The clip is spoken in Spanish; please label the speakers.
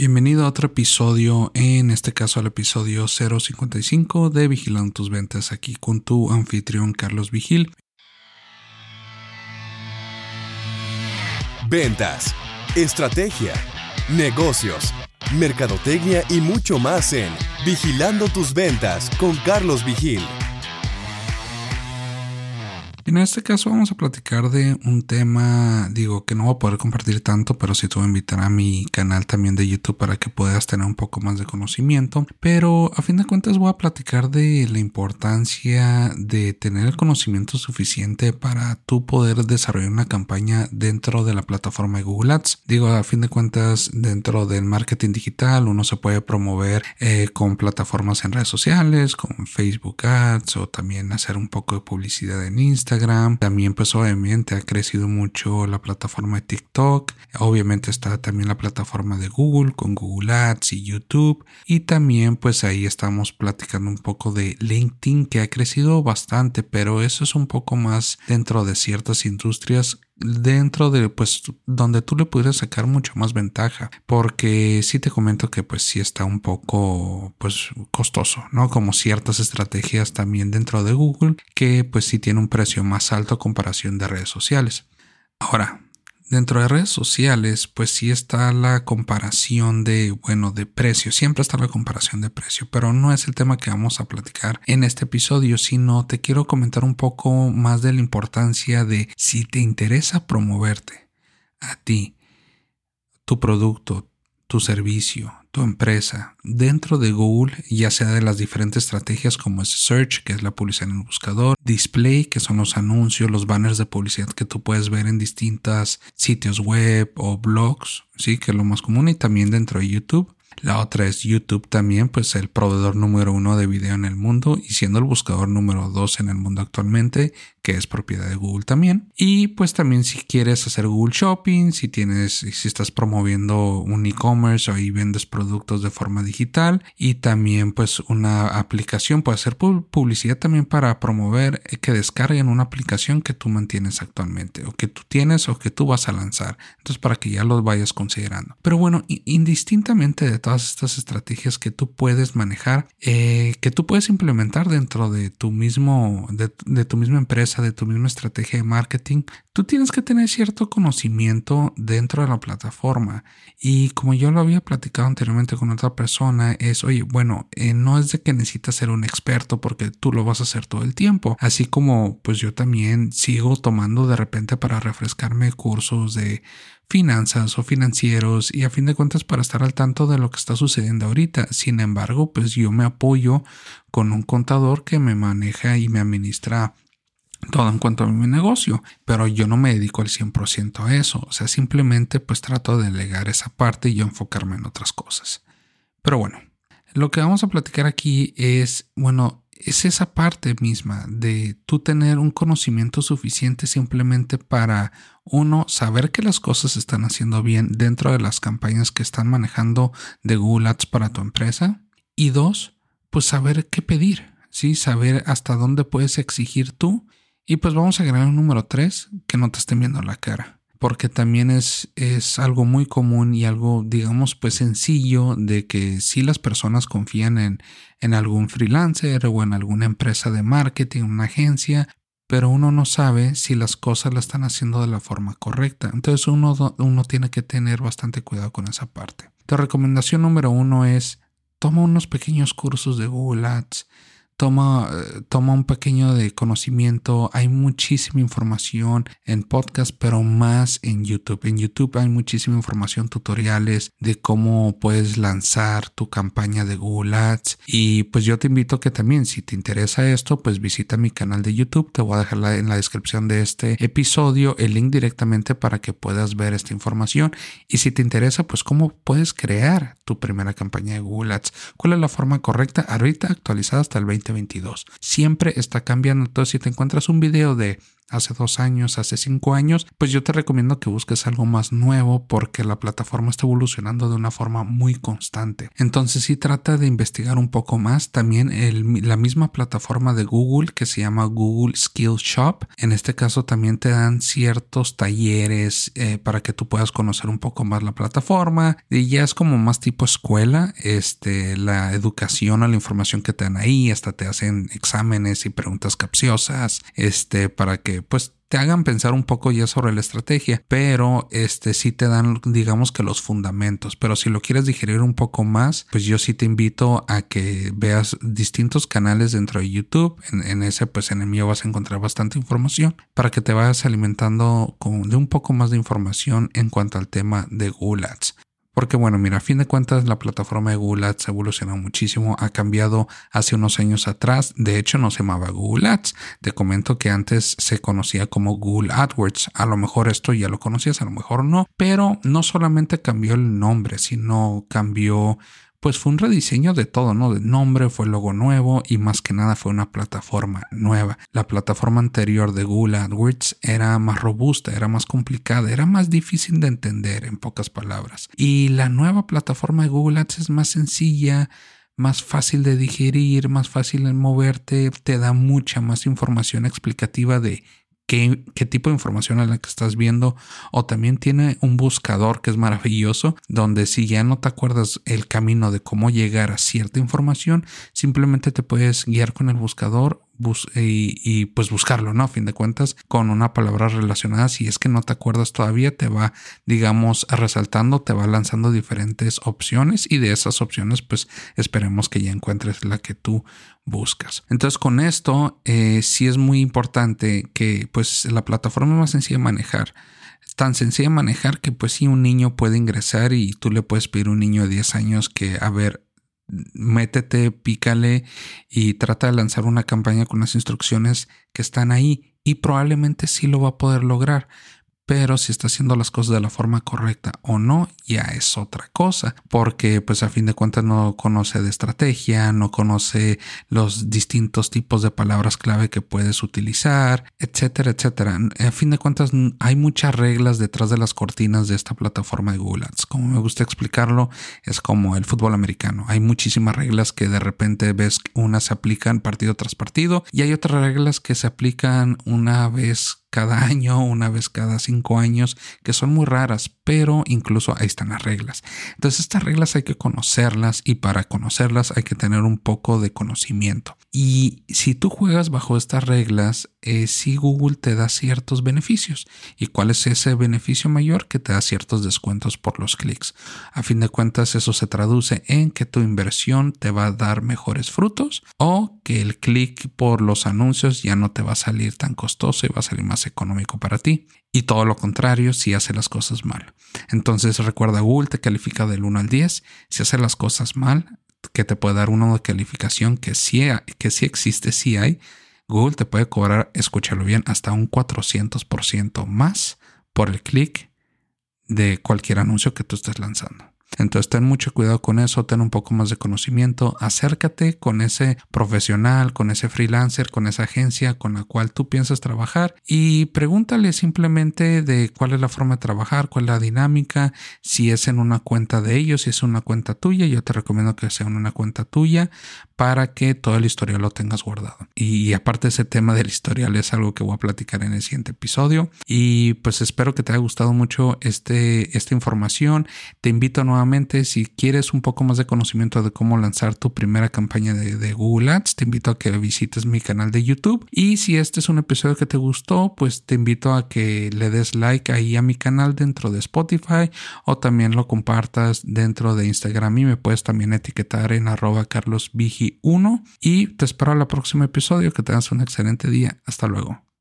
Speaker 1: Bienvenido a otro episodio, en este caso al episodio 055 de Vigilando tus ventas, aquí con tu anfitrión Carlos Vigil.
Speaker 2: Ventas, estrategia, negocios, mercadotecnia y mucho más en Vigilando tus ventas con Carlos Vigil.
Speaker 1: En este caso vamos a platicar de un tema, digo, que no voy a poder compartir tanto, pero sí te voy a invitar a mi canal también de YouTube para que puedas tener un poco más de conocimiento. Pero a fin de cuentas voy a platicar de la importancia de tener el conocimiento suficiente para tú poder desarrollar una campaña dentro de la plataforma de Google Ads. Digo, a fin de cuentas, dentro del marketing digital uno se puede promover eh, con plataformas en redes sociales, con Facebook Ads o también hacer un poco de publicidad en Instagram también pues obviamente ha crecido mucho la plataforma de TikTok. Obviamente está también la plataforma de Google con Google Ads y YouTube. Y también pues ahí estamos platicando un poco de LinkedIn que ha crecido bastante, pero eso es un poco más dentro de ciertas industrias dentro de pues donde tú le pudieras sacar mucho más ventaja porque sí te comento que pues sí está un poco pues costoso no como ciertas estrategias también dentro de Google que pues sí tiene un precio más alto comparación de redes sociales. Ahora Dentro de redes sociales, pues sí está la comparación de, bueno, de precio. Siempre está la comparación de precio, pero no es el tema que vamos a platicar en este episodio, sino te quiero comentar un poco más de la importancia de si te interesa promoverte a ti, tu producto, tu servicio, tu empresa dentro de Google, ya sea de las diferentes estrategias como es Search, que es la publicidad en el buscador, Display, que son los anuncios, los banners de publicidad que tú puedes ver en distintos sitios web o blogs, sí, que es lo más común, y también dentro de YouTube. La otra es YouTube también, pues el proveedor número uno de video en el mundo y siendo el buscador número dos en el mundo actualmente, que es propiedad de Google también. Y pues también si quieres hacer Google Shopping, si tienes, si estás promoviendo un e-commerce o ahí vendes productos de forma digital y también pues una aplicación puede hacer publicidad también para promover que descarguen una aplicación que tú mantienes actualmente o que tú tienes o que tú vas a lanzar. Entonces para que ya los vayas considerando. Pero bueno, indistintamente de todas estas estrategias que tú puedes manejar, eh, que tú puedes implementar dentro de tu mismo, de tu misma empresa, de tu misma estrategia de marketing, tú tienes que tener cierto conocimiento dentro de la plataforma. Y como yo lo había platicado anteriormente con otra persona, es, oye, bueno, eh, no es de que necesitas ser un experto porque tú lo vas a hacer todo el tiempo. Así como pues yo también sigo tomando de repente para refrescarme cursos de finanzas o financieros y a fin de cuentas para estar al tanto de lo que está sucediendo ahorita. Sin embargo, pues yo me apoyo con un contador que me maneja y me administra todo en cuanto a mi negocio, pero yo no me dedico al 100% a eso, o sea, simplemente pues trato de delegar esa parte y yo enfocarme en otras cosas. Pero bueno, lo que vamos a platicar aquí es, bueno, es esa parte misma de tú tener un conocimiento suficiente simplemente para uno saber que las cosas están haciendo bien dentro de las campañas que están manejando de Google Ads para tu empresa. Y dos, pues saber qué pedir, sí, saber hasta dónde puedes exigir tú y pues vamos a agregar un número 3 que no te estén viendo la cara. Porque también es, es algo muy común y algo, digamos, pues sencillo de que si las personas confían en, en algún freelancer o en alguna empresa de marketing, una agencia, pero uno no sabe si las cosas la están haciendo de la forma correcta. Entonces uno, uno tiene que tener bastante cuidado con esa parte. La recomendación número uno es toma unos pequeños cursos de Google Ads toma, toma un pequeño de conocimiento. Hay muchísima información en podcast, pero más en YouTube. En YouTube hay muchísima información, tutoriales de cómo puedes lanzar tu campaña de Google Ads. Y pues yo te invito que también, si te interesa esto, pues visita mi canal de YouTube. Te voy a dejar en la descripción de este episodio el link directamente para que puedas ver esta información. Y si te interesa, pues cómo puedes crear tu primera campaña de Google Ads. ¿Cuál es la forma correcta? Ahorita actualizada hasta el 20 2022. Siempre está cambiando. Entonces, si te encuentras un video de hace dos años, hace cinco años, pues yo te recomiendo que busques algo más nuevo porque la plataforma está evolucionando de una forma muy constante. Entonces si trata de investigar un poco más. También la misma plataforma de Google que se llama Google Skill Shop. En este caso también te dan ciertos talleres eh, para que tú puedas conocer un poco más la plataforma. Y ya es como más tipo escuela. Este, la educación o la información que te dan ahí. Hasta te hacen exámenes y preguntas capciosas. Este, para que pues te hagan pensar un poco ya sobre la estrategia, pero este sí te dan, digamos que los fundamentos. Pero si lo quieres digerir un poco más, pues yo sí te invito a que veas distintos canales dentro de YouTube. En, ese, pues en el mío vas a encontrar bastante información para que te vayas alimentando con, de un poco más de información en cuanto al tema de Ads. Porque bueno, mira, a fin de cuentas la plataforma de Google Ads ha evolucionado muchísimo, ha cambiado hace unos años atrás, de hecho no se llamaba Google Ads, te comento que antes se conocía como Google AdWords, a lo mejor esto ya lo conocías, a lo mejor no, pero no solamente cambió el nombre, sino cambió pues fue un rediseño de todo, ¿no? De nombre, fue logo nuevo y más que nada fue una plataforma nueva. La plataforma anterior de Google AdWords era más robusta, era más complicada, era más difícil de entender en pocas palabras. Y la nueva plataforma de Google Ads es más sencilla, más fácil de digerir, más fácil de moverte, te da mucha más información explicativa de qué, tipo de información es la que estás viendo. O también tiene un buscador que es maravilloso, donde si ya no te acuerdas el camino de cómo llegar a cierta información, simplemente te puedes guiar con el buscador y, pues buscarlo, ¿no? A fin de cuentas, con una palabra relacionada, si es que no te acuerdas todavía, te va, digamos, resaltando, te va lanzando diferentes opciones y de esas opciones, pues esperemos que ya encuentres la que tú buscas. Entonces, con esto, eh, sí es muy importante que, pues, la plataforma más sencilla de manejar tan sencilla de manejar que pues si un niño puede ingresar y tú le puedes pedir a un niño de 10 años que a ver métete, pícale y trata de lanzar una campaña con las instrucciones que están ahí y probablemente sí lo va a poder lograr pero si está haciendo las cosas de la forma correcta o no, ya es otra cosa, porque pues a fin de cuentas no conoce de estrategia, no conoce los distintos tipos de palabras clave que puedes utilizar, etcétera, etcétera. A fin de cuentas hay muchas reglas detrás de las cortinas de esta plataforma de Google Ads. Como me gusta explicarlo, es como el fútbol americano. Hay muchísimas reglas que de repente ves unas se aplican partido tras partido y hay otras reglas que se aplican una vez cada año, una vez cada cinco años, que son muy raras, pero incluso ahí están las reglas. Entonces estas reglas hay que conocerlas y para conocerlas hay que tener un poco de conocimiento. Y si tú juegas bajo estas reglas, eh, si Google te da ciertos beneficios. ¿Y cuál es ese beneficio mayor? Que te da ciertos descuentos por los clics. A fin de cuentas, eso se traduce en que tu inversión te va a dar mejores frutos o que el clic por los anuncios ya no te va a salir tan costoso y va a salir más económico para ti. Y todo lo contrario si hace las cosas mal. Entonces recuerda, Google te califica del 1 al 10. Si hace las cosas mal, que te puede dar una calificación que sí, que sí existe, sí hay. Google te puede cobrar, escúchalo bien, hasta un 400% más por el clic de cualquier anuncio que tú estés lanzando. Entonces ten mucho cuidado con eso, ten un poco más de conocimiento, acércate con ese profesional, con ese freelancer, con esa agencia con la cual tú piensas trabajar y pregúntale simplemente de cuál es la forma de trabajar, cuál es la dinámica, si es en una cuenta de ellos, si es una cuenta tuya, yo te recomiendo que sea en una cuenta tuya para que todo el historial lo tengas guardado. Y aparte ese tema del historial es algo que voy a platicar en el siguiente episodio y pues espero que te haya gustado mucho este, esta información. Te invito nuevamente si quieres un poco más de conocimiento de cómo lanzar tu primera campaña de, Google Ads, te invito a que visites mi canal de YouTube. Y si este es un episodio que te gustó, pues te invito a que le des like ahí a mi canal dentro de Spotify o también lo compartas dentro de Instagram y me puedes también etiquetar en arroba carlosvigi1 y te espero al próximo episodio. Que tengas un excelente día. Hasta luego.